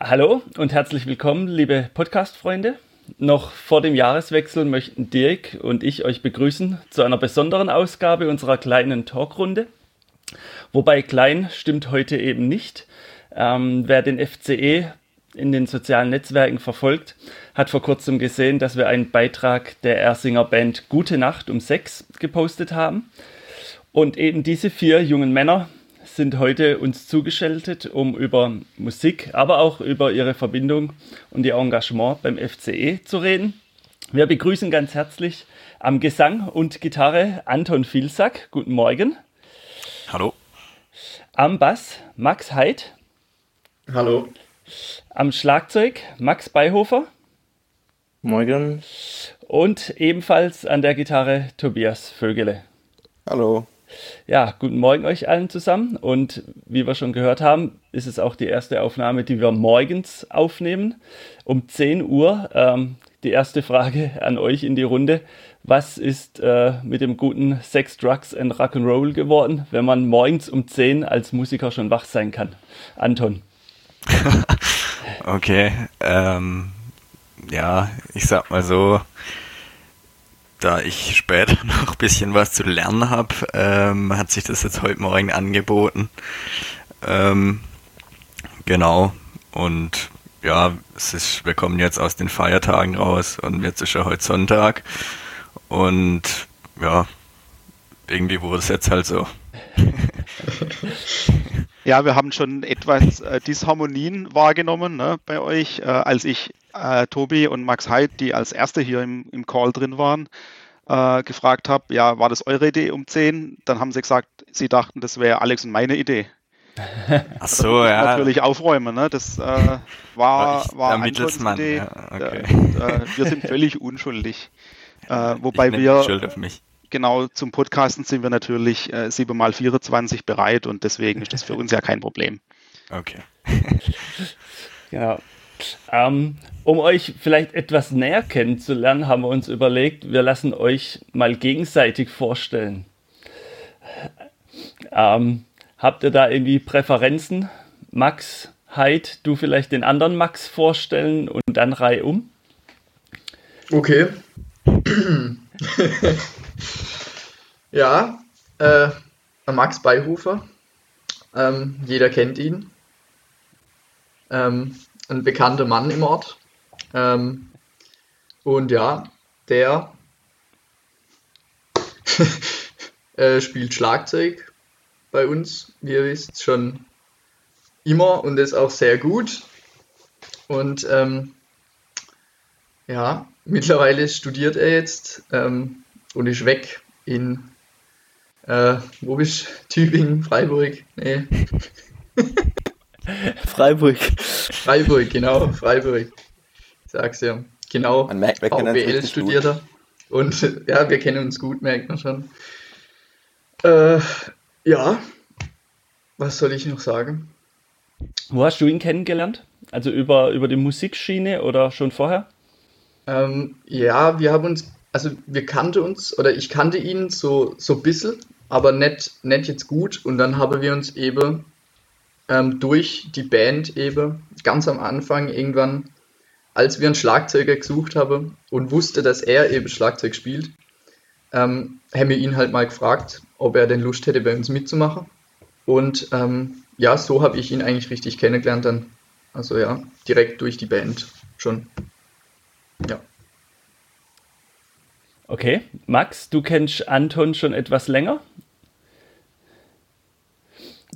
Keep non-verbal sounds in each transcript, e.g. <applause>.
Hallo und herzlich willkommen, liebe Podcast-Freunde. Noch vor dem Jahreswechsel möchten Dirk und ich euch begrüßen zu einer besonderen Ausgabe unserer kleinen Talkrunde. Wobei klein stimmt heute eben nicht. Ähm, wer den FCE in den sozialen Netzwerken verfolgt, hat vor kurzem gesehen, dass wir einen Beitrag der Ersinger Band Gute Nacht um sechs gepostet haben. Und eben diese vier jungen Männer sind heute uns zugeschaltet, um über Musik, aber auch über ihre Verbindung und ihr Engagement beim FCE zu reden. Wir begrüßen ganz herzlich am Gesang und Gitarre Anton Vilsack. Guten Morgen. Hallo. Am Bass Max Heid. Hallo. Am Schlagzeug Max Beihofer. Morgen. Und ebenfalls an der Gitarre Tobias Vögele. Hallo. Ja, guten Morgen euch allen zusammen. Und wie wir schon gehört haben, ist es auch die erste Aufnahme, die wir morgens aufnehmen, um 10 Uhr. Ähm, die erste Frage an euch in die Runde. Was ist äh, mit dem guten Sex, Drugs and Rock'n'Roll geworden, wenn man morgens um 10 als Musiker schon wach sein kann? Anton. <laughs> okay, ähm, ja, ich sag mal so, da ich später <laughs> noch ein bisschen was zu lernen habe, ähm, hat sich das jetzt heute Morgen angeboten. Ähm, genau. Und ja, es ist, wir kommen jetzt aus den Feiertagen raus und jetzt ist ja heute Sonntag. Und ja, irgendwie wurde es jetzt halt so. <laughs> ja, wir haben schon etwas äh, Disharmonien wahrgenommen ne, bei euch, äh, als ich äh, Tobi und Max Heid, die als Erste hier im, im Call drin waren, äh, gefragt habe, ja, war das eure Idee um 10? Dann haben sie gesagt, sie dachten, das wäre Alex und meine Idee. <laughs> Ach so, ja. Natürlich aufräumen, ne? Das äh, war, war Antons Idee. Ja, okay. und, äh, wir sind völlig unschuldig. <laughs> Äh, wobei wir Schuld auf mich. genau zum Podcasten sind wir natürlich äh, 7 mal 24 bereit und deswegen ist das für uns ja kein Problem. Okay. <laughs> ja. Ähm, um euch vielleicht etwas näher kennenzulernen, haben wir uns überlegt, wir lassen euch mal gegenseitig vorstellen. Ähm, habt ihr da irgendwie Präferenzen? Max, Heid, du vielleicht den anderen Max vorstellen und dann Reihe um? Okay. <laughs> ja, äh, Max Beihofer. Ähm, jeder kennt ihn. Ähm, ein bekannter Mann im Ort. Ähm, und ja, der <laughs> äh, spielt Schlagzeug bei uns, wie ihr wisst, schon immer und ist auch sehr gut. Und ähm, ja, mittlerweile studiert er jetzt ähm, und ist weg in, äh, wo bist? <laughs> Tübingen, Freiburg? Nee. <laughs> <laughs> Freiburg. Freiburg, genau, Freiburg. Ich sag's ja. Genau. Man merkt, wir VWL studiert er. Und <laughs> ja, wir kennen uns gut, merkt man schon. Äh, ja, was soll ich noch sagen? Wo hast du ihn kennengelernt? Also über, über die Musikschiene oder schon vorher? Ähm, ja, wir haben uns, also wir kannten uns, oder ich kannte ihn so, so ein bisschen, aber nicht, nicht jetzt gut. Und dann haben wir uns eben ähm, durch die Band eben ganz am Anfang irgendwann, als wir einen Schlagzeuger gesucht haben und wusste, dass er eben Schlagzeug spielt, ähm, haben wir ihn halt mal gefragt, ob er denn Lust hätte, bei uns mitzumachen. Und ähm, ja, so habe ich ihn eigentlich richtig kennengelernt dann. Also ja, direkt durch die Band schon. Ja. Okay, Max, du kennst Anton schon etwas länger.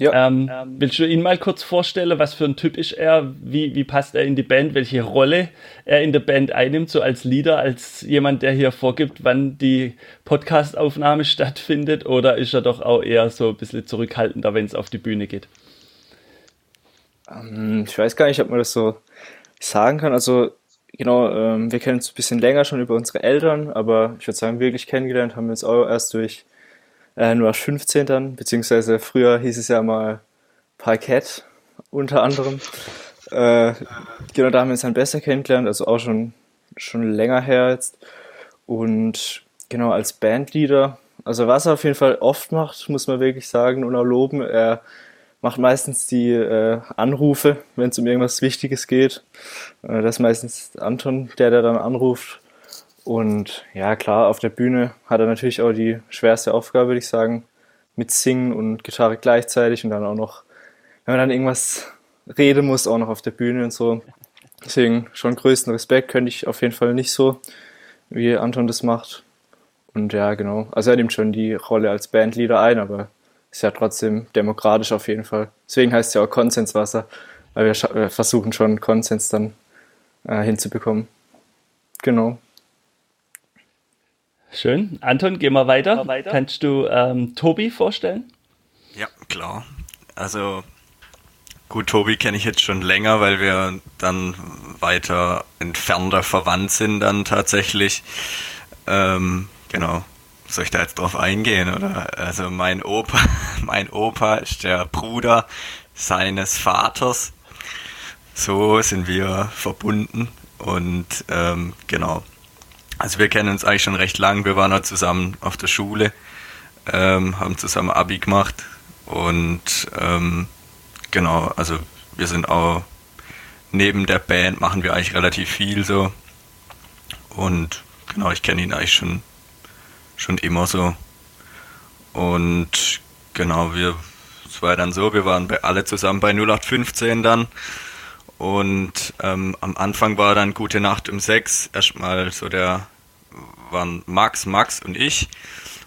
Ja. Ähm, ähm, willst du ihn mal kurz vorstellen? Was für ein Typ ist er? Wie, wie passt er in die Band? Welche Rolle er in der Band einnimmt, so als Leader, als jemand, der hier vorgibt, wann die Podcastaufnahme stattfindet? Oder ist er doch auch eher so ein bisschen zurückhaltender, wenn es auf die Bühne geht? Ähm, ich weiß gar nicht, ob man das so sagen kann. Also, genau, ähm, wir kennen uns ein bisschen länger schon über unsere Eltern, aber ich würde sagen, wirklich kennengelernt haben wir uns auch erst durch äh, nur als 15 dann, beziehungsweise früher hieß es ja mal Parkett unter anderem. Äh, genau, da haben wir uns dann besser kennengelernt, also auch schon, schon länger her jetzt. Und genau, als Bandleader, also was er auf jeden Fall oft macht, muss man wirklich sagen und auch loben, er macht meistens die äh, Anrufe, wenn es um irgendwas Wichtiges geht. Äh, das ist meistens Anton, der, der dann anruft. Und ja, klar, auf der Bühne hat er natürlich auch die schwerste Aufgabe, würde ich sagen, mit Singen und Gitarre gleichzeitig und dann auch noch, wenn man dann irgendwas reden muss, auch noch auf der Bühne und so. Deswegen schon größten Respekt, könnte ich auf jeden Fall nicht so, wie Anton das macht. Und ja, genau. Also er nimmt schon die Rolle als Bandleader ein, aber ist ja trotzdem demokratisch auf jeden Fall. Deswegen heißt es ja auch Konsenswasser, weil wir, versuchen schon Konsens dann äh, hinzubekommen. Genau. Schön. Anton, geh mal weiter. Mal weiter. Kannst du ähm, Tobi vorstellen? Ja, klar. Also gut, Tobi kenne ich jetzt schon länger, weil wir dann weiter entfernter verwandt sind dann tatsächlich. Ähm, genau. Soll ich da jetzt drauf eingehen, oder? Also mein Opa, <laughs> mein Opa ist der Bruder seines Vaters. So sind wir verbunden und ähm, genau. Also wir kennen uns eigentlich schon recht lang. Wir waren auch zusammen auf der Schule, ähm, haben zusammen Abi gemacht und ähm, genau, also wir sind auch neben der Band machen wir eigentlich relativ viel so und genau, ich kenne ihn eigentlich schon schon immer so. Und genau, wir, es war dann so, wir waren bei, alle zusammen bei 0815 dann. Und ähm, am Anfang war dann Gute Nacht um sechs. Erstmal so der, waren Max, Max und ich.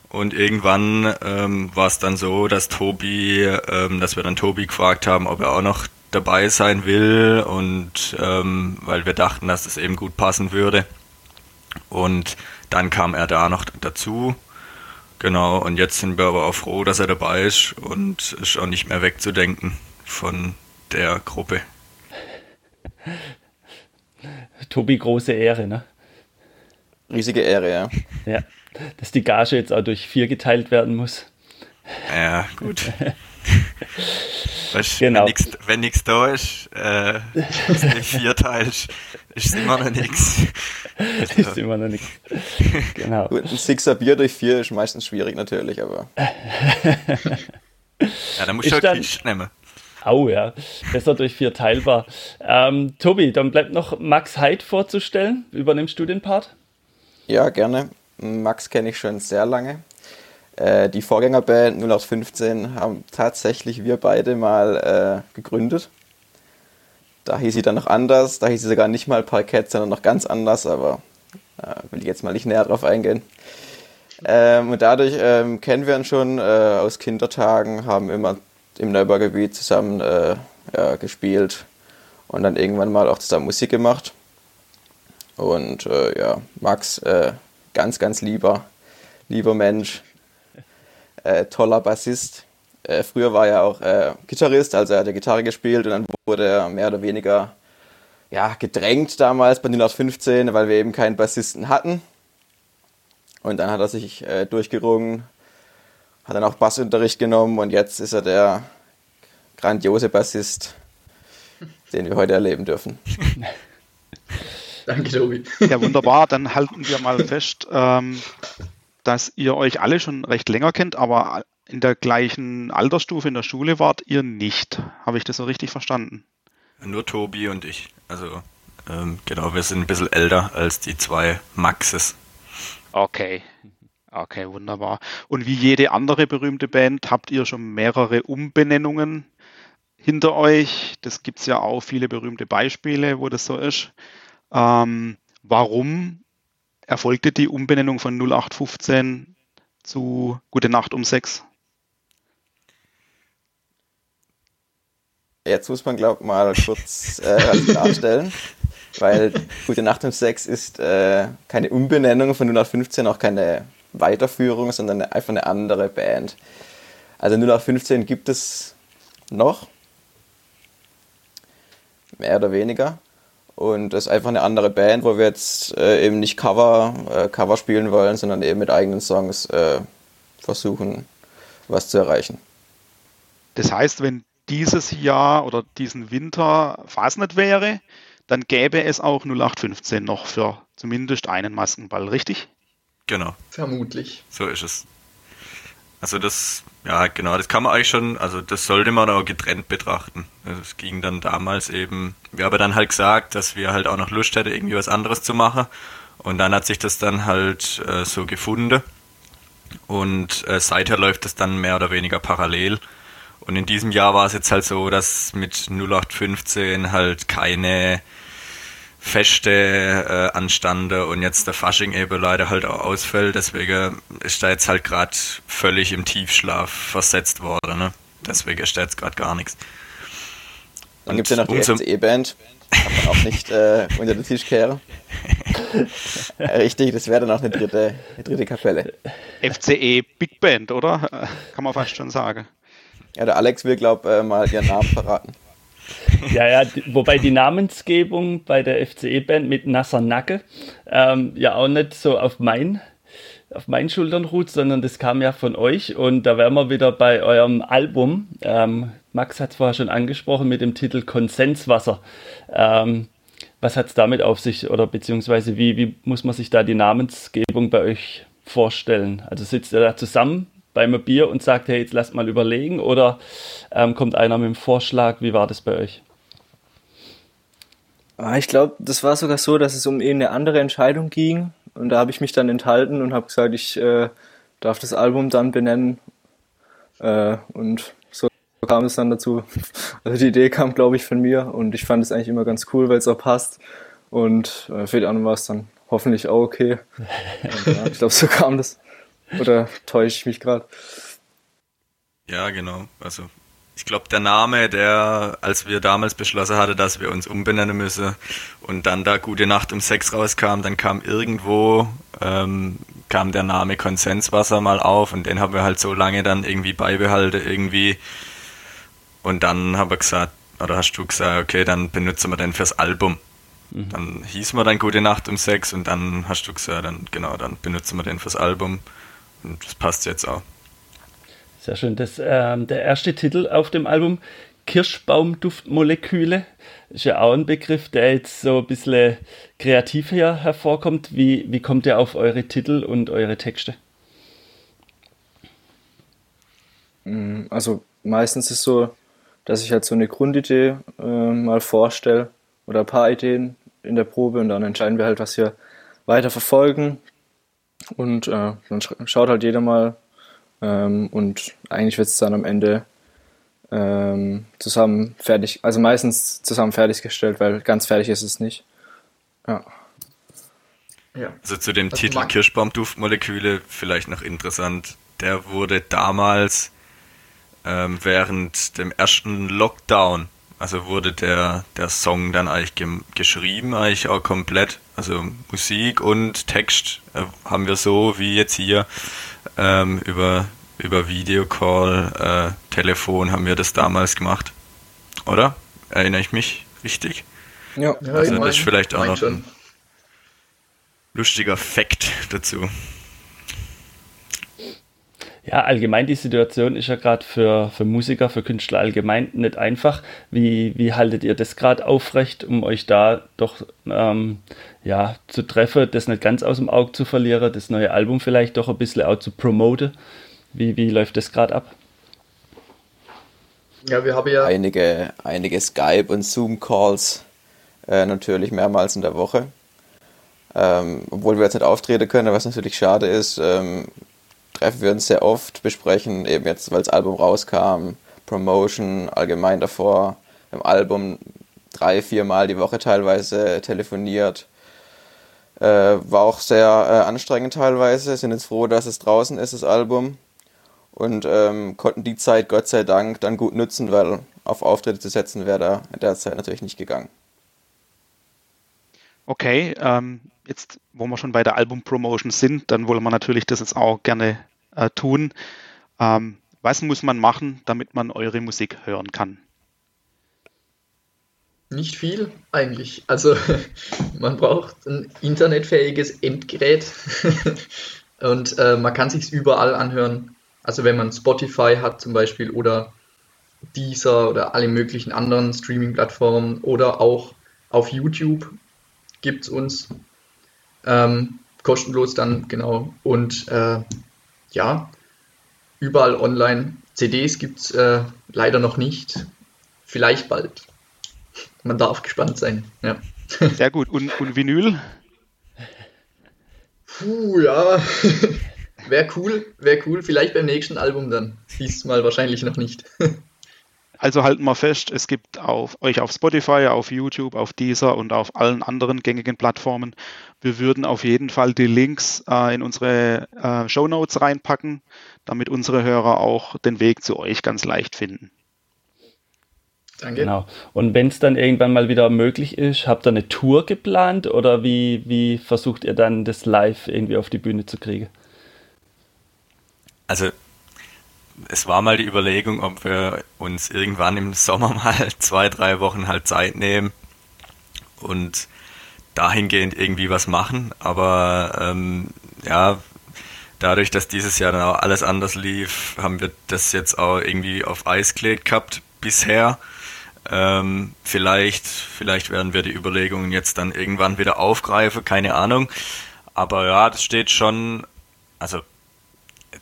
Und irgendwann ähm, war es dann so, dass Tobi, ähm, dass wir dann Tobi gefragt haben, ob er auch noch dabei sein will und ähm, weil wir dachten, dass es eben gut passen würde. Und dann kam er da noch dazu. Genau, und jetzt sind wir aber auch froh, dass er dabei ist und ist auch nicht mehr wegzudenken von der Gruppe. Tobi, große Ehre, ne? Riesige Ehre, ja. Ja, dass die Gage jetzt auch durch vier geteilt werden muss. Ja, gut. Weißt, genau. Wenn nichts da ist, äh, ist nicht vier teilst, ist immer noch nichts. Also. <laughs> Ist immer noch nichts. Genau. Gut, ein Sixer Bier durch vier ist meistens schwierig natürlich, aber. ja, da musst du halt viel nehmen. Au, ja. Besser durch vier teilbar. Ähm, Tobi, dann bleibt noch Max Heid vorzustellen. Übernimmst du den Part? Ja, gerne. Max kenne ich schon sehr lange. Äh, die Vorgängerband 0815 haben tatsächlich wir beide mal äh, gegründet. Da hieß sie dann noch anders, da hieß sie sogar nicht mal Parkett, sondern noch ganz anders, aber äh, will ich jetzt mal nicht näher drauf eingehen. Ähm, und dadurch ähm, kennen wir uns schon äh, aus Kindertagen, haben immer im Neubaugebiet zusammen äh, ja, gespielt und dann irgendwann mal auch zusammen Musik gemacht. Und äh, ja, Max, äh, ganz, ganz lieber, lieber Mensch, äh, toller Bassist. Äh, früher war er auch äh, Gitarrist, also er hat Gitarre gespielt und dann wurde er mehr oder weniger ja, gedrängt damals bei 0815, weil wir eben keinen Bassisten hatten. Und dann hat er sich durchgerungen, hat dann auch Bassunterricht genommen und jetzt ist er der grandiose Bassist, den wir heute erleben dürfen. <laughs> Danke, Tobi. Ja, wunderbar. Dann halten wir mal fest, ähm, dass ihr euch alle schon recht länger kennt, aber in der gleichen Altersstufe in der Schule wart ihr nicht. Habe ich das so richtig verstanden? Nur Tobi und ich. Also ähm, genau, wir sind ein bisschen älter als die zwei Maxes. Okay. Okay, wunderbar. Und wie jede andere berühmte Band habt ihr schon mehrere Umbenennungen hinter euch. Das gibt es ja auch viele berühmte Beispiele, wo das so ist. Ähm, warum erfolgte die Umbenennung von 0815 zu Gute Nacht um 6. Jetzt muss man, glaube ich, mal kurz äh, klarstellen, weil Gute Nacht um 6 ist äh, keine Umbenennung von 0815, auch keine Weiterführung, sondern einfach eine andere Band. Also 0815 gibt es noch, mehr oder weniger. Und das ist einfach eine andere Band, wo wir jetzt äh, eben nicht Cover, äh, Cover spielen wollen, sondern eben mit eigenen Songs äh, versuchen, was zu erreichen. Das heißt, wenn dieses Jahr oder diesen Winter Fasnet wäre, dann gäbe es auch 0815 noch für zumindest einen Maskenball, richtig? Genau. Vermutlich. So ist es. Also das, ja genau, das kann man eigentlich schon, also das sollte man auch getrennt betrachten. Also es ging dann damals eben, wir haben dann halt gesagt, dass wir halt auch noch Lust hätten, irgendwie was anderes zu machen. Und dann hat sich das dann halt äh, so gefunden. Und äh, seither läuft das dann mehr oder weniger parallel. Und in diesem Jahr war es jetzt halt so, dass mit 0815 halt keine Feste äh, anstande und jetzt der Fasching eben leider halt auch ausfällt. Deswegen ist da jetzt halt gerade völlig im Tiefschlaf versetzt worden. Ne? Deswegen ist da jetzt gerade gar nichts. Dann gibt es ja noch die FCE-Band. Kann man auch nicht äh, unter den Tisch kehren. <laughs> Richtig, das wäre dann auch eine dritte, eine dritte Kapelle. FCE Big Band, oder? Kann man fast schon sagen. Ja, der Alex will, glaube ich, äh, mal ihren Namen verraten. <laughs> Ja, ja, wobei die Namensgebung bei der FCE-Band mit Nasser Nacke ähm, ja auch nicht so auf mein auf meinen Schultern ruht, sondern das kam ja von euch und da wären wir wieder bei eurem Album. Ähm, Max hat es vorher schon angesprochen mit dem Titel Konsenswasser. Ähm, was hat es damit auf sich oder beziehungsweise wie, wie muss man sich da die Namensgebung bei euch vorstellen? Also sitzt ihr da zusammen beim Bier und sagt, hey, jetzt lasst mal überlegen oder ähm, kommt einer mit dem Vorschlag? Wie war das bei euch? Ah, ich glaube, das war sogar so, dass es um eine andere Entscheidung ging und da habe ich mich dann enthalten und habe gesagt, ich äh, darf das Album dann benennen äh, und so kam es dann dazu. <laughs> Also die Idee kam, glaube ich, von mir und ich fand es eigentlich immer ganz cool, weil es auch passt und äh, für die anderen war es dann hoffentlich auch okay. Und, <laughs> ja, ich glaube, so kam das. Oder täusche ich mich gerade? Ja, genau. Also ich glaube, der Name, der, als wir damals beschlossen hatten, dass wir uns umbenennen müssen und dann da Gute Nacht um sechs rauskam, dann kam irgendwo, ähm, kam der Name Konsenswasser mal auf und den haben wir halt so lange dann irgendwie beibehalten irgendwie. Und dann haben wir gesagt, oder hast du gesagt, okay, dann benutzen wir den fürs Album. Mhm. Dann hieß wir dann Gute Nacht um sechs und dann hast du gesagt, dann genau, dann benutzen wir den fürs Album. Und das passt jetzt auch. Sehr schön. Das, ähm, der erste Titel auf dem Album, Kirschbaumduftmoleküle, ist ja auch ein Begriff, der jetzt so ein bisschen kreativ hier hervorkommt. Wie, wie kommt ihr auf eure Titel und eure Texte? Mm, also meistens ist es so, dass ich halt so eine Grundidee äh, mal vorstelle oder ein paar Ideen in der Probe und dann entscheiden wir halt, was wir weiter verfolgen. Und äh, dann schaut halt jeder mal ähm, und eigentlich wird es dann am Ende ähm, zusammen fertig, also meistens zusammen fertiggestellt, weil ganz fertig ist es nicht. Ja. Ja. Also zu dem Was Titel Kirschbaumduftmoleküle vielleicht noch interessant. Der wurde damals ähm, während dem ersten Lockdown, also wurde der, der Song dann eigentlich ge geschrieben, eigentlich auch komplett. Also Musik und Text äh, haben wir so wie jetzt hier ähm, über, über Videocall, äh, Telefon haben wir das damals gemacht. Oder? Erinnere ich mich richtig? Ja, also das ist vielleicht auch noch schon. ein lustiger Fakt dazu. Ja, allgemein die Situation ist ja gerade für, für Musiker, für Künstler allgemein nicht einfach. Wie, wie haltet ihr das gerade aufrecht, um euch da doch ähm, ja, zu treffen, das nicht ganz aus dem Auge zu verlieren, das neue Album vielleicht doch ein bisschen auch zu promoten? Wie, wie läuft das gerade ab? Ja, wir haben ja einige, einige Skype- und Zoom-Calls äh, natürlich mehrmals in der Woche. Ähm, obwohl wir jetzt nicht auftreten können, was natürlich schade ist, ähm, treffen wir uns sehr oft, besprechen eben jetzt, weil das Album rauskam, Promotion, allgemein davor, im Album drei, vier Mal die Woche teilweise telefoniert. Äh, war auch sehr äh, anstrengend teilweise, sind jetzt froh, dass es draußen ist, das Album. Und ähm, konnten die Zeit, Gott sei Dank, dann gut nutzen, weil auf Auftritte zu setzen wäre da in der Zeit natürlich nicht gegangen. Okay, ähm, jetzt, wo wir schon bei der Album-Promotion sind, dann wollen wir natürlich das jetzt auch gerne äh, tun. Ähm, was muss man machen, damit man eure Musik hören kann? Nicht viel eigentlich. Also <laughs> man braucht ein internetfähiges Endgerät <laughs> und äh, man kann sich überall anhören. Also wenn man Spotify hat zum Beispiel oder Deezer oder alle möglichen anderen Streaming-Plattformen oder auch auf YouTube gibt es uns ähm, kostenlos dann genau. Und äh, ja, überall online. CDs gibt es äh, leider noch nicht. Vielleicht bald. Man darf gespannt sein. Ja. <laughs> Sehr gut. Und, und Vinyl? Puh, ja. <laughs> wäre cool, wäre cool. Vielleicht beim nächsten Album dann. Diesmal wahrscheinlich noch nicht. <laughs> Also halten wir fest, es gibt auf, euch auf Spotify, auf YouTube, auf Deezer und auf allen anderen gängigen Plattformen. Wir würden auf jeden Fall die Links äh, in unsere äh, Show Notes reinpacken, damit unsere Hörer auch den Weg zu euch ganz leicht finden. Danke. Genau. Und wenn es dann irgendwann mal wieder möglich ist, habt ihr eine Tour geplant oder wie, wie versucht ihr dann das live irgendwie auf die Bühne zu kriegen? Also es war mal die Überlegung, ob wir uns irgendwann im Sommer <laughs> mal zwei, drei Wochen halt Zeit nehmen und dahingehend irgendwie was machen. Aber ähm, ja, dadurch, dass dieses Jahr dann auch alles anders lief, haben wir das jetzt auch irgendwie auf Eis gelegt gehabt bisher. Ähm, vielleicht, vielleicht werden wir die Überlegungen jetzt dann irgendwann wieder aufgreifen, keine Ahnung. Aber ja, das steht schon, also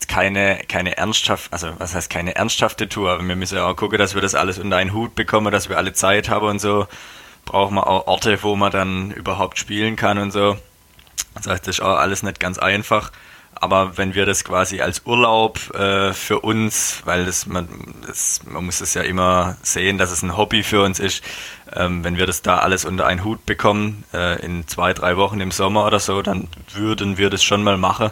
keine, keine ernsthaft, also was heißt keine ernsthafte Tour, aber wir müssen ja auch gucken, dass wir das alles unter einen Hut bekommen, dass wir alle Zeit haben und so. Brauchen wir auch Orte, wo man dann überhaupt spielen kann und so. Das heißt, das ist auch alles nicht ganz einfach. Aber wenn wir das quasi als Urlaub äh, für uns, weil das man, das man muss es ja immer sehen, dass es ein Hobby für uns ist, ähm, wenn wir das da alles unter einen Hut bekommen, äh, in zwei, drei Wochen im Sommer oder so, dann würden wir das schon mal machen.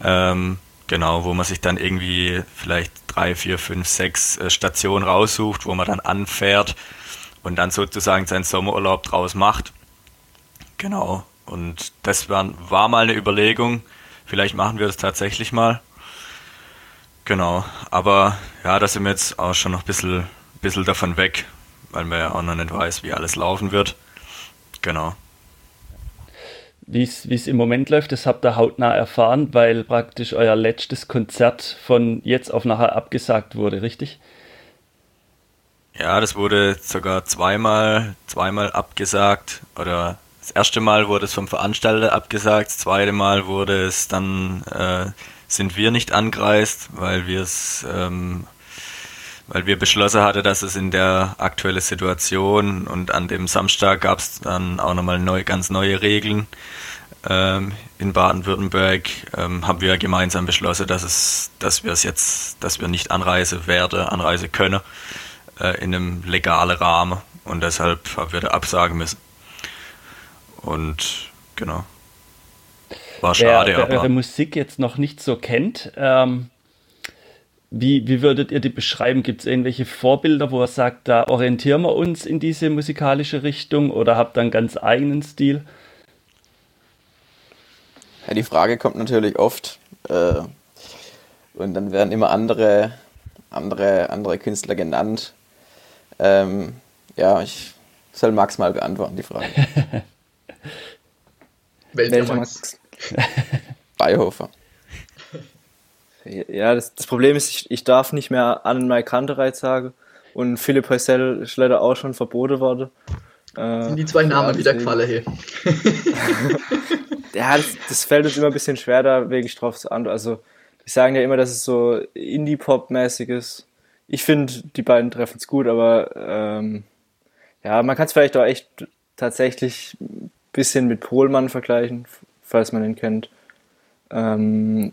Ähm, Genau, wo man sich dann irgendwie vielleicht drei, vier, fünf, sechs äh, Stationen raussucht, wo man dann anfährt und dann sozusagen seinen Sommerurlaub draus macht. Genau, und das war, war mal eine Überlegung. Vielleicht machen wir das tatsächlich mal. Genau, aber ja, da sind wir jetzt auch schon noch ein bisschen, bisschen davon weg, weil man ja auch noch nicht weiß, wie alles laufen wird. Genau wie es im Moment läuft, das habt ihr hautnah erfahren, weil praktisch euer letztes Konzert von jetzt auf nachher abgesagt wurde, richtig? Ja, das wurde sogar zweimal, zweimal abgesagt. Oder das erste Mal wurde es vom Veranstalter abgesagt, das zweite Mal wurde es dann, äh, sind wir nicht angereist, weil wir es, ähm, weil wir beschlossen hatten, dass es in der aktuellen Situation und an dem Samstag gab es dann auch nochmal neu, ganz neue Regeln ähm, in Baden-Württemberg ähm, haben wir gemeinsam beschlossen, dass es, dass wir es jetzt, dass wir nicht anreisen werden, anreisen können äh, in einem legalen Rahmen und deshalb haben wir da absagen müssen. Und genau. War schade, wer, wer aber. eure Musik jetzt noch nicht so kennt, ähm, wie, wie würdet ihr die beschreiben? Gibt es irgendwelche Vorbilder, wo ihr sagt, da orientieren wir uns in diese musikalische Richtung oder habt ihr einen ganz eigenen Stil? Ja, die Frage kommt natürlich oft. Äh, und dann werden immer andere, andere, andere Künstler genannt. Ähm, ja, ich soll Max mal beantworten, die Frage. <laughs> Welcher Max? <laughs> <laughs> Beihofer. Ja, das, das Problem ist, ich, ich darf nicht mehr an Mike Kantereit sagen. Und Philipp Heusel ist leider auch schon verboten worden. Äh, Sind die zwei Namen ja, wieder gefallen hier? <laughs> ja, das, das, fällt uns immer ein bisschen schwer, da wirklich drauf zu antworten. Also, die sagen ja immer, dass es so Indie-Pop-mäßig ist. Ich finde, die beiden treffen es gut, aber ähm, ja, man kann es vielleicht auch echt tatsächlich ein bisschen mit Pohlmann vergleichen, falls man ihn kennt. Ähm,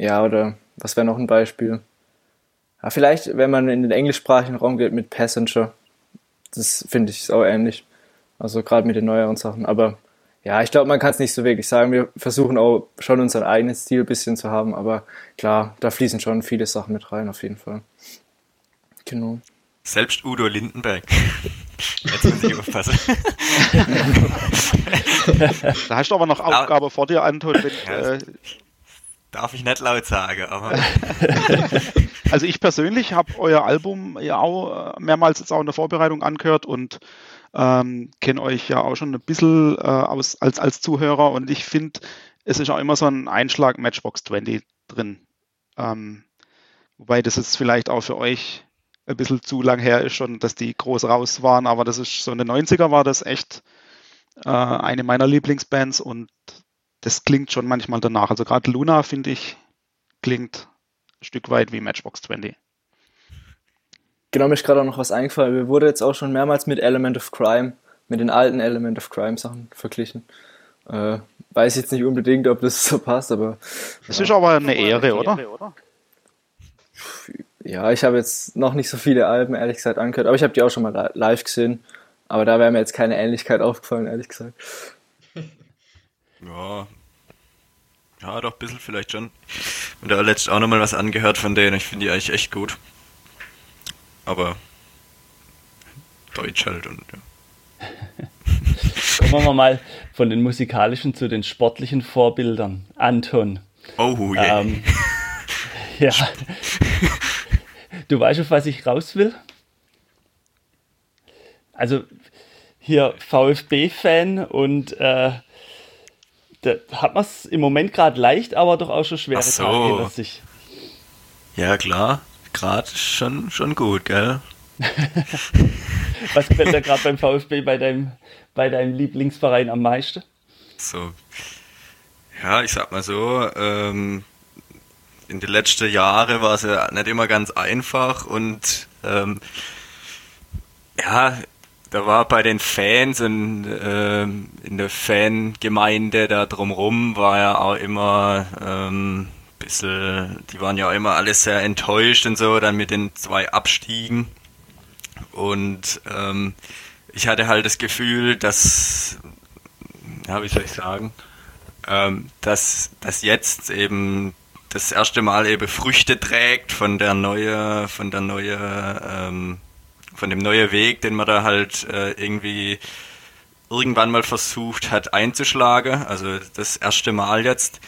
ja, oder was wäre noch ein Beispiel? Ja, vielleicht, wenn man in den englischsprachigen Raum geht, mit Passenger. Das finde ich auch ähnlich. Also gerade mit den neueren Sachen. Aber ja, ich glaube, man kann es nicht so wirklich sagen. Wir versuchen auch schon unseren eigenen Stil ein bisschen zu haben, aber klar, da fließen schon viele Sachen mit rein, auf jeden Fall. Genau. Selbst Udo Lindenberg. <laughs> Jetzt muss ich aufpassen. <laughs> da hast du aber noch Aufgabe aber, vor dir, Anton. Wenn, ja, äh, darf ich nicht laut sagen, aber. <laughs> also ich persönlich habe euer Album ja auch äh, mehrmals jetzt auch in der Vorbereitung angehört und ähm, kenne euch ja auch schon ein bisschen äh, aus, als, als Zuhörer und ich finde, es ist auch immer so ein Einschlag Matchbox 20 drin. Ähm, wobei das jetzt vielleicht auch für euch ein bisschen zu lang her ist schon, dass die groß raus waren, aber das ist so in den 90er war das echt äh, eine meiner Lieblingsbands und das klingt schon manchmal danach. Also gerade Luna, finde ich, klingt Stück weit wie Matchbox 20. Genau, mir ist gerade auch noch was eingefallen. Mir wurde jetzt auch schon mehrmals mit Element of Crime, mit den alten Element of Crime Sachen verglichen. Äh, weiß jetzt nicht unbedingt, ob das so passt, aber. Das ja. ist aber eine Ehre, oder? Ja, ich habe jetzt noch nicht so viele Alben, ehrlich gesagt, angehört, aber ich habe die auch schon mal live gesehen. Aber da wäre mir jetzt keine Ähnlichkeit aufgefallen, ehrlich gesagt. Ja. Ja, doch, ein bisschen vielleicht schon. Und da letztens auch nochmal was angehört von denen. Ich finde die eigentlich echt gut. Aber Deutsch halt und ja. Kommen wir mal von den musikalischen zu den sportlichen Vorbildern. Anton. Oh, yeah. Ähm, <laughs> ja. Du weißt, auf was ich raus will? Also hier VfB-Fan und äh, da hat man es im Moment gerade leicht, aber doch auch schon schwere so. Tage hinter sich. Ja, klar. Gerade schon, schon gut, gell? <laughs> Was gefällt dir gerade beim VfB bei deinem, bei deinem Lieblingsverein am meisten? So. Ja, ich sag mal so, ähm, in den letzten Jahren war es ja nicht immer ganz einfach und ähm, ja, da war bei den Fans und ähm, in der Fangemeinde da drumrum war ja auch immer ähm, bisschen, die waren ja auch immer alle sehr enttäuscht und so, dann mit den zwei Abstiegen. Und ähm, ich hatte halt das Gefühl, dass, ja, wie soll ich sagen, ähm, dass, dass jetzt eben das erste Mal eben Früchte trägt von der neue, von der neue ähm, von dem neuen Weg, den man da halt äh, irgendwie irgendwann mal versucht hat einzuschlagen. Also das erste Mal jetzt.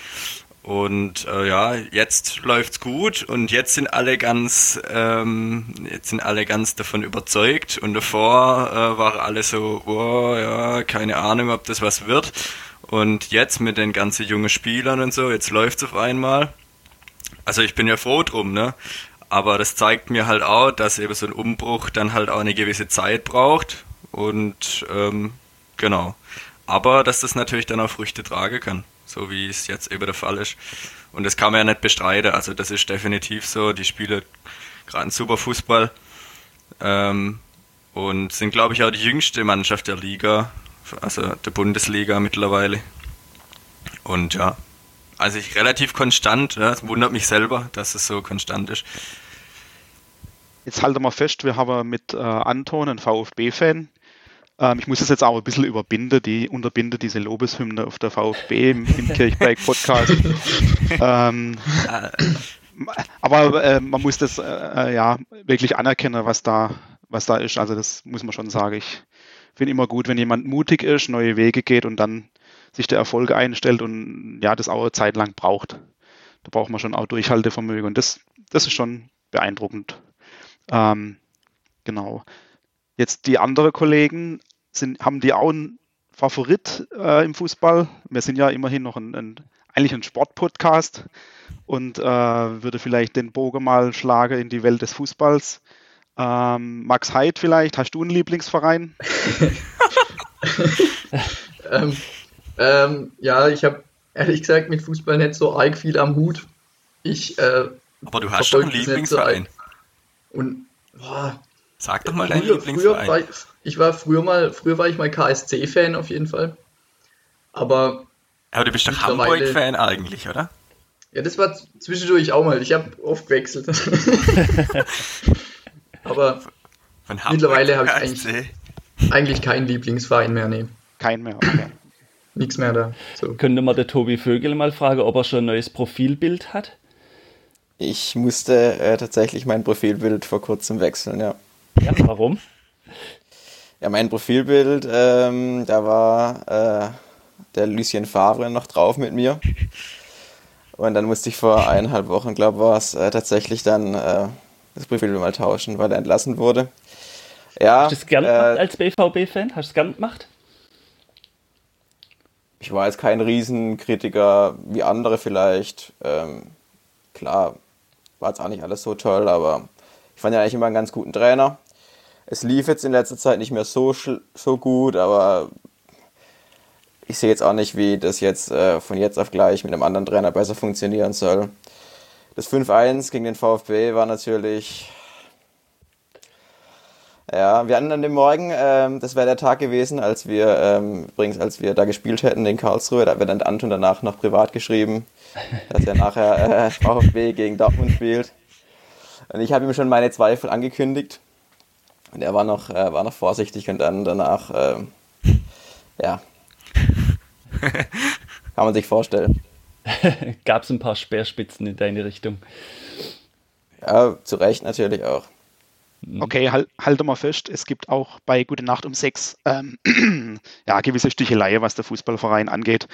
Und äh, ja, jetzt läuft's gut und jetzt sind alle ganz, ähm, jetzt sind alle ganz davon überzeugt. Und davor äh, waren alle so, oh, ja, keine Ahnung, ob das was wird. Und jetzt mit den ganzen jungen Spielern und so, jetzt läuft's auf einmal. Also ich bin ja froh drum, ne? Aber das zeigt mir halt auch, dass eben so ein Umbruch dann halt auch eine gewisse Zeit braucht. Und ähm, genau. Aber dass das natürlich dann auch Früchte tragen kann, so wie es jetzt eben der Fall ist. Und das kann man ja nicht bestreiten. Also das ist definitiv so. Die spielen gerade einen super Fußball. Ähm, und sind, glaube ich, auch die jüngste Mannschaft der Liga, also der Bundesliga mittlerweile. Und ja, also ich relativ konstant. Ja, es wundert mich selber, dass es so konstant ist. Jetzt halten wir fest, wir haben mit äh, Anton einen VfB-Fan. Ähm, ich muss es jetzt auch ein bisschen überbinden, die unterbinde diese Lobeshymne auf der VfB im, im <laughs> Kirchberg-Podcast. ähm, aber äh, man muss das äh, ja wirklich anerkennen, was da, was da ist. Also das muss man schon sagen. Ich finde immer gut, wenn jemand mutig ist, neue Wege geht und dann sich der Erfolg einstellt und ja, das auch eine Zeit lang braucht. Da braucht man schon auch Durchhaltevermögen und das, das ist schon beeindruckend. Ähm, genau. Jetzt die anderen Kollegen, sind, haben die auch einen Favorit äh, im Fußball? Wir sind ja immerhin noch ein, ein eigentlich ein Sportpodcast und äh, würde vielleicht den Bogen mal schlagen in die Welt des Fußballs. Ähm, Max Heid vielleicht, hast du einen Lieblingsverein? <laughs> ähm, ähm, ja, ich habe ehrlich gesagt mit Fußball nicht so arg viel am Hut. Ich, äh, Aber du hast schon einen Lieblingsverein. Und boah, sag doch mal deinen Lieblingsverein. War ich, ich, war früher mal, früher war ich mal KSC-Fan auf jeden Fall. Aber. Aber du bist doch Hamburg-Fan eigentlich, oder? Ja, das war zwischendurch auch mal. Ich habe oft gewechselt. <laughs> Aber mittlerweile habe ich eigentlich, eigentlich keinen Lieblingsverein mehr. Nee. Kein mehr, okay. Nichts mehr da. So. Könnte man der Tobi Vögel mal fragen, ob er schon ein neues Profilbild hat? Ich musste äh, tatsächlich mein Profilbild vor kurzem wechseln, ja. Ja, warum? Ja, mein Profilbild, ähm, da war äh, der Lucien Favre noch drauf mit mir. Und dann musste ich vor eineinhalb Wochen, glaube ich, war es äh, tatsächlich dann äh, das Profilbild mal tauschen, weil er entlassen wurde. Ja, Hast du es gern gemacht äh, als BVB-Fan? Hast du es gern gemacht? Ich war jetzt kein Riesenkritiker wie andere vielleicht. Ähm, klar, war jetzt auch nicht alles so toll, aber ich fand ja eigentlich immer einen ganz guten Trainer. Es lief jetzt in letzter Zeit nicht mehr so, so gut, aber ich sehe jetzt auch nicht, wie das jetzt äh, von jetzt auf gleich mit einem anderen Trainer besser funktionieren soll. das 5-1 gegen den VfB war natürlich. Ja, wir hatten an dem Morgen, ähm, das wäre der Tag gewesen, als wir, ähm, übrigens, als wir da gespielt hätten in Karlsruhe, da hat mir dann Anton danach noch privat geschrieben, dass er nachher äh, <laughs> VfB gegen Dortmund spielt. Und ich habe ihm schon meine Zweifel angekündigt. Und er war noch, äh, war noch vorsichtig und dann danach, ähm, ja, <laughs> kann man sich vorstellen. <laughs> Gab es ein paar Speerspitzen in deine Richtung? Ja, zu Recht natürlich auch. Mhm. Okay, halt, halte mal fest, es gibt auch bei Gute Nacht um sechs ähm, <clears throat> ja, gewisse Stichelei, was der Fußballverein angeht.